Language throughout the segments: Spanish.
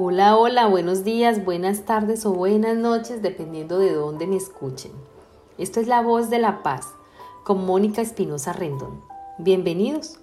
Hola, hola, buenos días, buenas tardes o buenas noches, dependiendo de dónde me escuchen. Esto es La Voz de la Paz con Mónica Espinosa Rendón. Bienvenidos.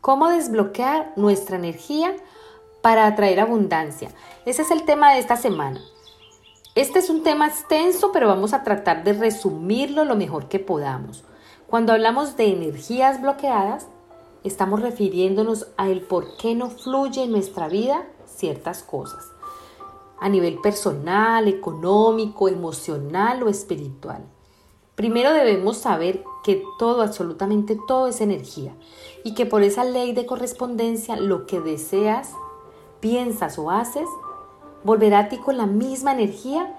¿Cómo desbloquear nuestra energía para atraer abundancia? Ese es el tema de esta semana. Este es un tema extenso, pero vamos a tratar de resumirlo lo mejor que podamos. Cuando hablamos de energías bloqueadas, estamos refiriéndonos a el por qué no fluye en nuestra vida ciertas cosas, a nivel personal, económico, emocional o espiritual. Primero debemos saber que todo, absolutamente todo es energía y que por esa ley de correspondencia lo que deseas, piensas o haces volverá a ti con la misma energía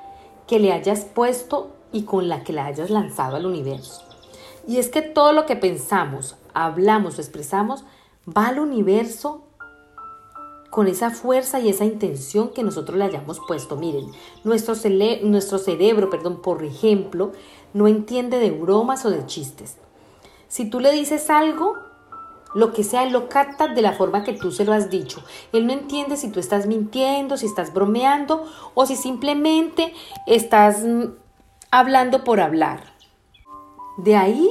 que le hayas puesto y con la que la hayas lanzado al universo. Y es que todo lo que pensamos, hablamos o expresamos va al universo con esa fuerza y esa intención que nosotros le hayamos puesto. Miren, nuestro, nuestro cerebro, perdón, por ejemplo, no entiende de bromas o de chistes. Si tú le dices algo, lo que sea, lo capta de la forma que tú se lo has dicho. Él no entiende si tú estás mintiendo, si estás bromeando o si simplemente estás mm, hablando por hablar. De ahí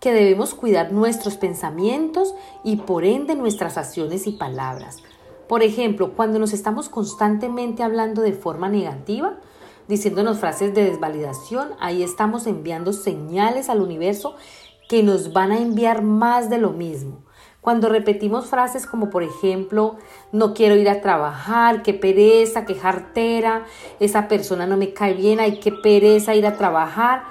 que debemos cuidar nuestros pensamientos y por ende nuestras acciones y palabras. Por ejemplo, cuando nos estamos constantemente hablando de forma negativa, diciéndonos frases de desvalidación, ahí estamos enviando señales al universo que nos van a enviar más de lo mismo. Cuando repetimos frases como por ejemplo, no quiero ir a trabajar, qué pereza, qué jartera, esa persona no me cae bien, hay qué pereza ir a trabajar,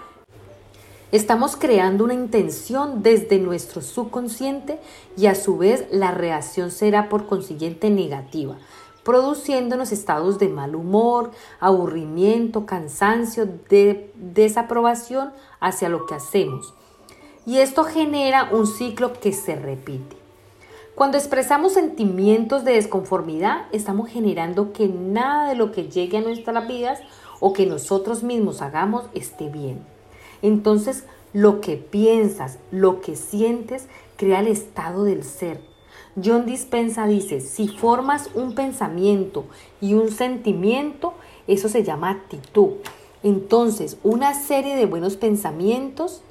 Estamos creando una intención desde nuestro subconsciente y a su vez la reacción será por consiguiente negativa, produciéndonos estados de mal humor, aburrimiento, cansancio, de desaprobación hacia lo que hacemos. Y esto genera un ciclo que se repite. Cuando expresamos sentimientos de desconformidad, estamos generando que nada de lo que llegue a nuestras vidas o que nosotros mismos hagamos esté bien. Entonces, lo que piensas, lo que sientes, crea el estado del ser. John Dispensa dice, si formas un pensamiento y un sentimiento, eso se llama actitud. Entonces, una serie de buenos pensamientos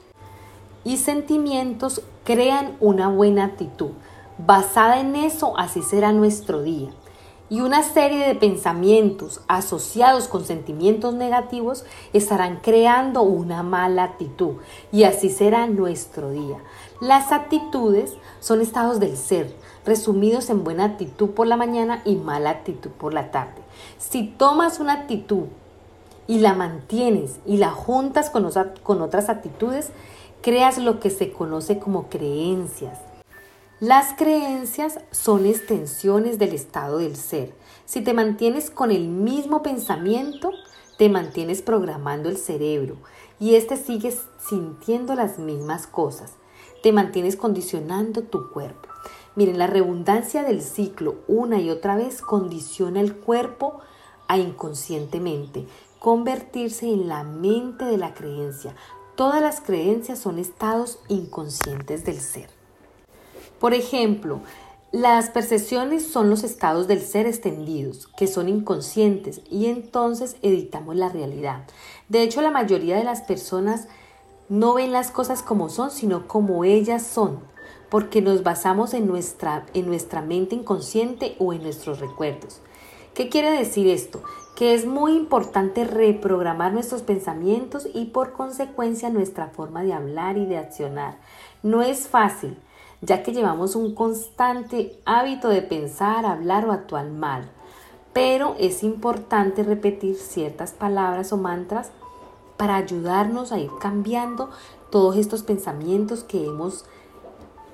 y sentimientos crean una buena actitud. Basada en eso, así será nuestro día y una serie de pensamientos asociados con sentimientos negativos estarán creando una mala actitud y así será nuestro día. Las actitudes son estados del ser, resumidos en buena actitud por la mañana y mala actitud por la tarde. Si tomas una actitud y la mantienes y la juntas con, con otras actitudes, creas lo que se conoce como creencias las creencias son extensiones del estado del ser. Si te mantienes con el mismo pensamiento, te mantienes programando el cerebro y éste sigue sintiendo las mismas cosas. Te mantienes condicionando tu cuerpo. Miren, la redundancia del ciclo una y otra vez condiciona el cuerpo a inconscientemente convertirse en la mente de la creencia. Todas las creencias son estados inconscientes del ser. Por ejemplo, las percepciones son los estados del ser extendidos, que son inconscientes, y entonces editamos la realidad. De hecho, la mayoría de las personas no ven las cosas como son, sino como ellas son, porque nos basamos en nuestra, en nuestra mente inconsciente o en nuestros recuerdos. ¿Qué quiere decir esto? Que es muy importante reprogramar nuestros pensamientos y por consecuencia nuestra forma de hablar y de accionar. No es fácil ya que llevamos un constante hábito de pensar, hablar o actuar mal. Pero es importante repetir ciertas palabras o mantras para ayudarnos a ir cambiando todos estos pensamientos que hemos,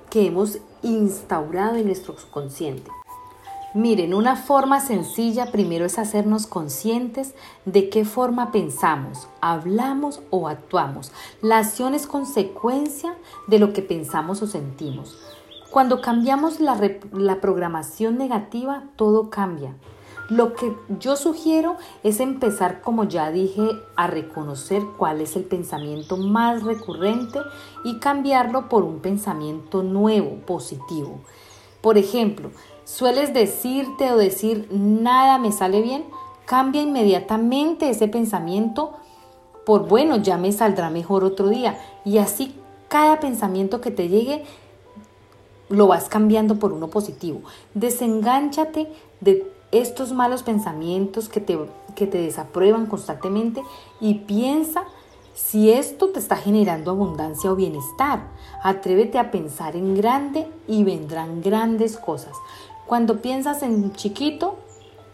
que hemos instaurado en nuestro subconsciente. Miren, una forma sencilla primero es hacernos conscientes de qué forma pensamos, hablamos o actuamos. La acción es consecuencia de lo que pensamos o sentimos. Cuando cambiamos la, la programación negativa, todo cambia. Lo que yo sugiero es empezar, como ya dije, a reconocer cuál es el pensamiento más recurrente y cambiarlo por un pensamiento nuevo, positivo. Por ejemplo, sueles decirte o decir nada me sale bien, cambia inmediatamente ese pensamiento por bueno, ya me saldrá mejor otro día. Y así cada pensamiento que te llegue lo vas cambiando por uno positivo. Desengánchate de estos malos pensamientos que te, que te desaprueban constantemente y piensa si esto te está generando abundancia o bienestar. Atrévete a pensar en grande y vendrán grandes cosas. Cuando piensas en chiquito,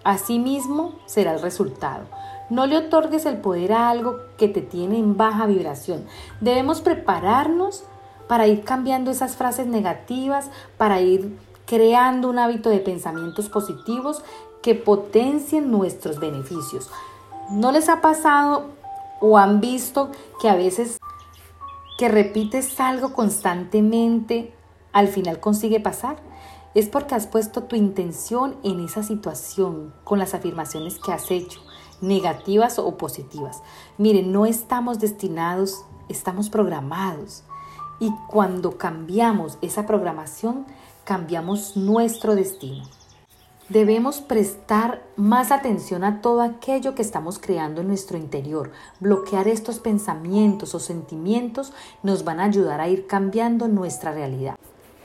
así mismo será el resultado. No le otorgues el poder a algo que te tiene en baja vibración. Debemos prepararnos para ir cambiando esas frases negativas, para ir creando un hábito de pensamientos positivos que potencien nuestros beneficios. ¿No les ha pasado o han visto que a veces que repites algo constantemente, al final consigue pasar? Es porque has puesto tu intención en esa situación con las afirmaciones que has hecho, negativas o positivas. Miren, no estamos destinados, estamos programados. Y cuando cambiamos esa programación, cambiamos nuestro destino. Debemos prestar más atención a todo aquello que estamos creando en nuestro interior. Bloquear estos pensamientos o sentimientos nos van a ayudar a ir cambiando nuestra realidad.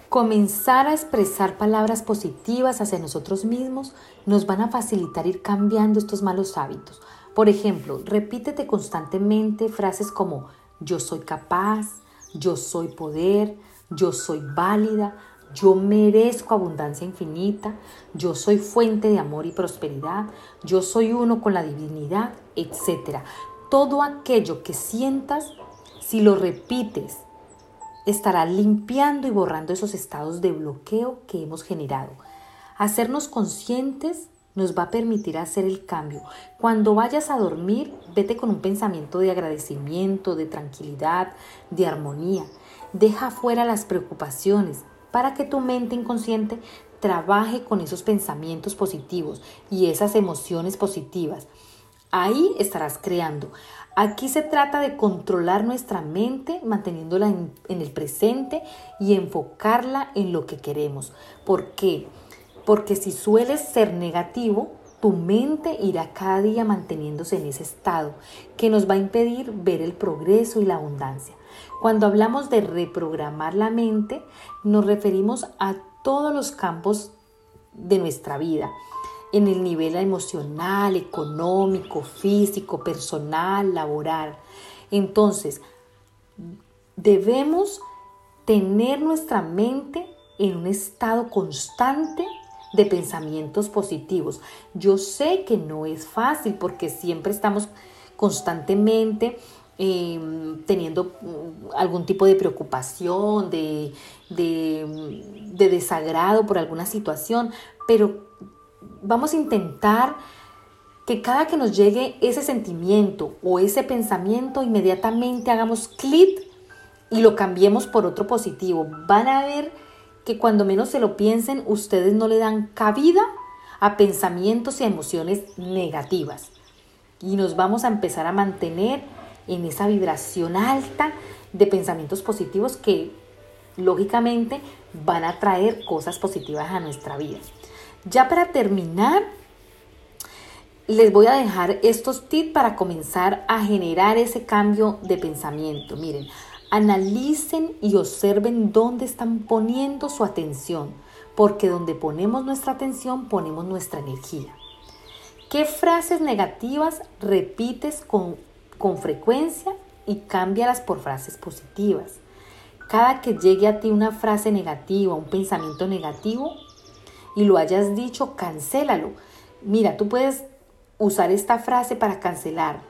Comenzar a expresar palabras positivas hacia nosotros mismos nos van a facilitar ir cambiando estos malos hábitos. Por ejemplo, repítete constantemente frases como yo soy capaz, yo soy poder, yo soy válida, yo merezco abundancia infinita, yo soy fuente de amor y prosperidad, yo soy uno con la divinidad, etc. Todo aquello que sientas, si lo repites, estará limpiando y borrando esos estados de bloqueo que hemos generado. Hacernos conscientes nos va a permitir hacer el cambio. Cuando vayas a dormir, vete con un pensamiento de agradecimiento, de tranquilidad, de armonía. Deja fuera las preocupaciones para que tu mente inconsciente trabaje con esos pensamientos positivos y esas emociones positivas. Ahí estarás creando. Aquí se trata de controlar nuestra mente manteniéndola en, el presente y enfocarla en lo que queremos. ¿Por qué? porque si sueles ser negativo, tu mente irá cada día manteniéndose en ese estado que nos va a impedir ver el progreso y la abundancia. Cuando hablamos de reprogramar la mente, nos referimos a todos los campos de nuestra vida, en el nivel emocional, económico, físico, personal, laboral. Entonces, debemos tener nuestra mente en un estado constante de pensamientos positivos. Yo sé que no es fácil porque siempre estamos constantemente em, teniendo mm, algún tipo de preocupación, de, de, de desagrado por alguna situación, pero vamos a intentar que cada que nos llegue ese sentimiento o ese pensamiento, inmediatamente hagamos clic y lo cambiemos por otro positivo. Van a ver que cuando menos se lo piensen, ustedes no le dan cabida a pensamientos y a emociones negativas. Y nos vamos a empezar a mantener en esa vibración alta de pensamientos positivos que lógicamente van a traer cosas positivas a nuestra vida. Ya para terminar, les voy a dejar estos tips para comenzar a generar ese cambio de pensamiento. Miren, Analicen y observen dónde están poniendo su atención, porque donde ponemos nuestra atención ponemos nuestra energía. ¿Qué frases negativas repites con, con frecuencia y cámbialas por frases positivas? Cada que llegue a ti una frase negativa, un pensamiento negativo y lo hayas dicho, cancélalo. Mira, tú puedes usar esta frase para cancelar.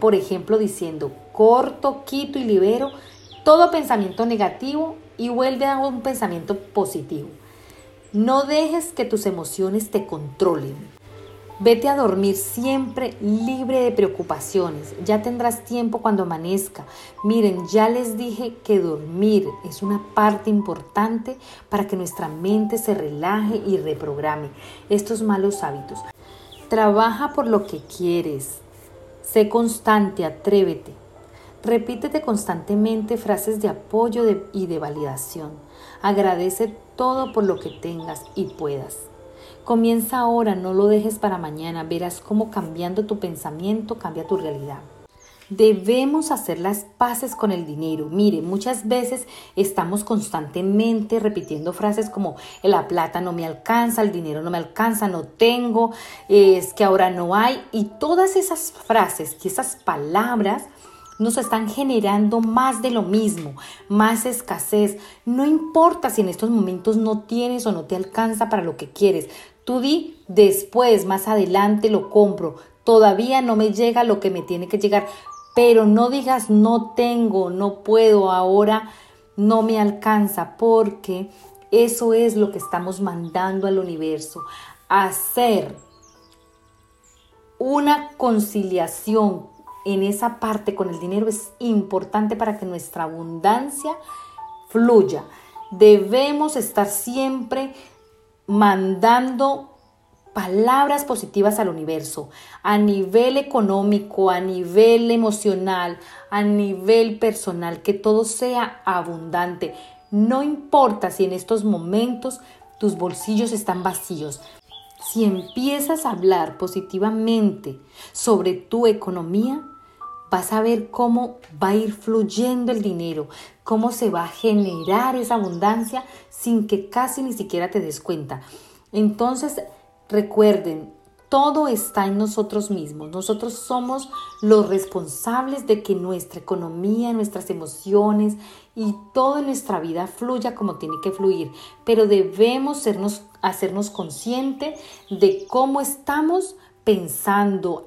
Por ejemplo, diciendo, corto, quito y libero todo pensamiento negativo y vuelve a un pensamiento positivo. No dejes que tus emociones te controlen. Vete a dormir siempre libre de preocupaciones. Ya tendrás tiempo cuando amanezca. Miren, ya les dije que dormir es una parte importante para que nuestra mente se relaje y reprograme estos malos hábitos. Trabaja por lo que quieres. Sé constante, atrévete. Repítete constantemente frases de apoyo y de validación. Agradece todo por lo que tengas y puedas. Comienza ahora, no lo dejes para mañana. Verás cómo cambiando tu pensamiento cambia tu realidad. Debemos hacer las paces con el dinero. Mire, muchas veces estamos constantemente repitiendo frases como la plata no me alcanza, el dinero no me alcanza, no tengo, es que ahora no hay. Y todas esas frases y esas palabras nos están generando más de lo mismo, más escasez. No importa si en estos momentos no tienes o no te alcanza para lo que quieres. Tú di después, más adelante lo compro. Todavía no me llega lo que me tiene que llegar pero no digas no tengo, no puedo, ahora no me alcanza, porque eso es lo que estamos mandando al universo, hacer una conciliación en esa parte con el dinero es importante para que nuestra abundancia fluya. Debemos estar siempre mandando palabras positivas al universo, a nivel económico, a nivel emocional, a nivel personal, que todo sea abundante. No importa si en estos momentos tus bolsillos están vacíos. Si empiezas a hablar positivamente sobre tu economía, vas a ver cómo va a ir fluyendo el dinero, cómo se va a generar esa abundancia sin que casi ni siquiera te des cuenta. Entonces, Recuerden, todo está en nosotros mismos. Nosotros somos los responsables de que nuestra economía, nuestras emociones y toda nuestra vida fluya como tiene que fluir. Pero debemos sernos, hacernos consciente de cómo estamos pensando,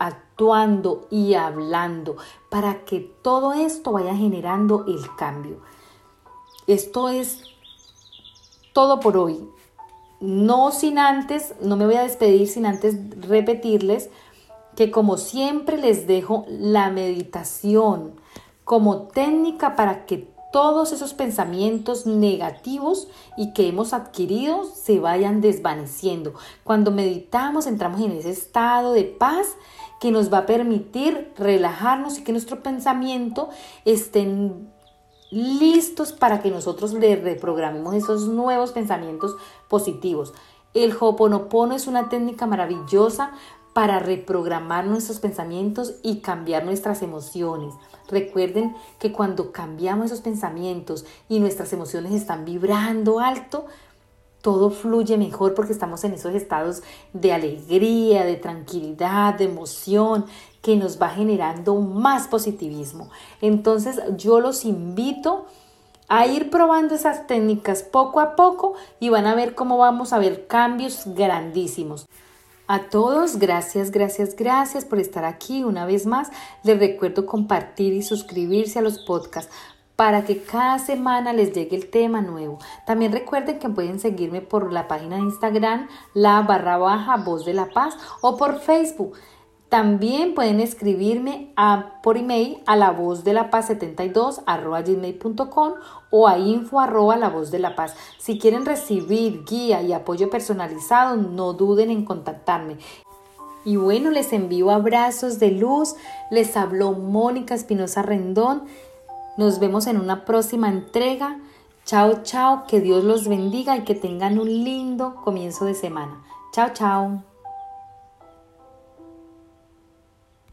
y hablando para que todo esto vaya generando el cambio. Esto es todo por hoy. No sin antes, no me voy a despedir sin antes repetirles que como siempre les dejo la meditación como técnica para que todos esos pensamientos negativos y que hemos adquirido se vayan desvaneciendo. Cuando meditamos entramos en ese estado de paz que nos va a permitir relajarnos y que nuestro pensamiento esté listos para que nosotros le reprogramemos esos nuevos pensamientos positivos. El Hoponopono es una técnica maravillosa para reprogramar nuestros pensamientos y cambiar nuestras emociones. Recuerden que cuando cambiamos esos pensamientos y nuestras emociones están vibrando alto, todo fluye mejor porque estamos en esos estados de alegría, de tranquilidad, de emoción, que nos va generando más positivismo. Entonces yo los invito a ir probando esas técnicas poco a poco y van a ver cómo vamos a ver cambios grandísimos. A todos, gracias, gracias, gracias por estar aquí una vez más. Les recuerdo compartir y suscribirse a los podcasts para que cada semana les llegue el tema nuevo. También recuerden que pueden seguirme por la página de Instagram, la barra baja voz de la paz o por Facebook. También pueden escribirme a, por email a la voz de la paz 72 arroba gmail.com o a info arroba la voz de la paz. Si quieren recibir guía y apoyo personalizado, no duden en contactarme. Y bueno, les envío abrazos de luz. Les habló Mónica Espinosa Rendón. Nos vemos en una próxima entrega. Chao, chao. Que Dios los bendiga y que tengan un lindo comienzo de semana. Chao, chao.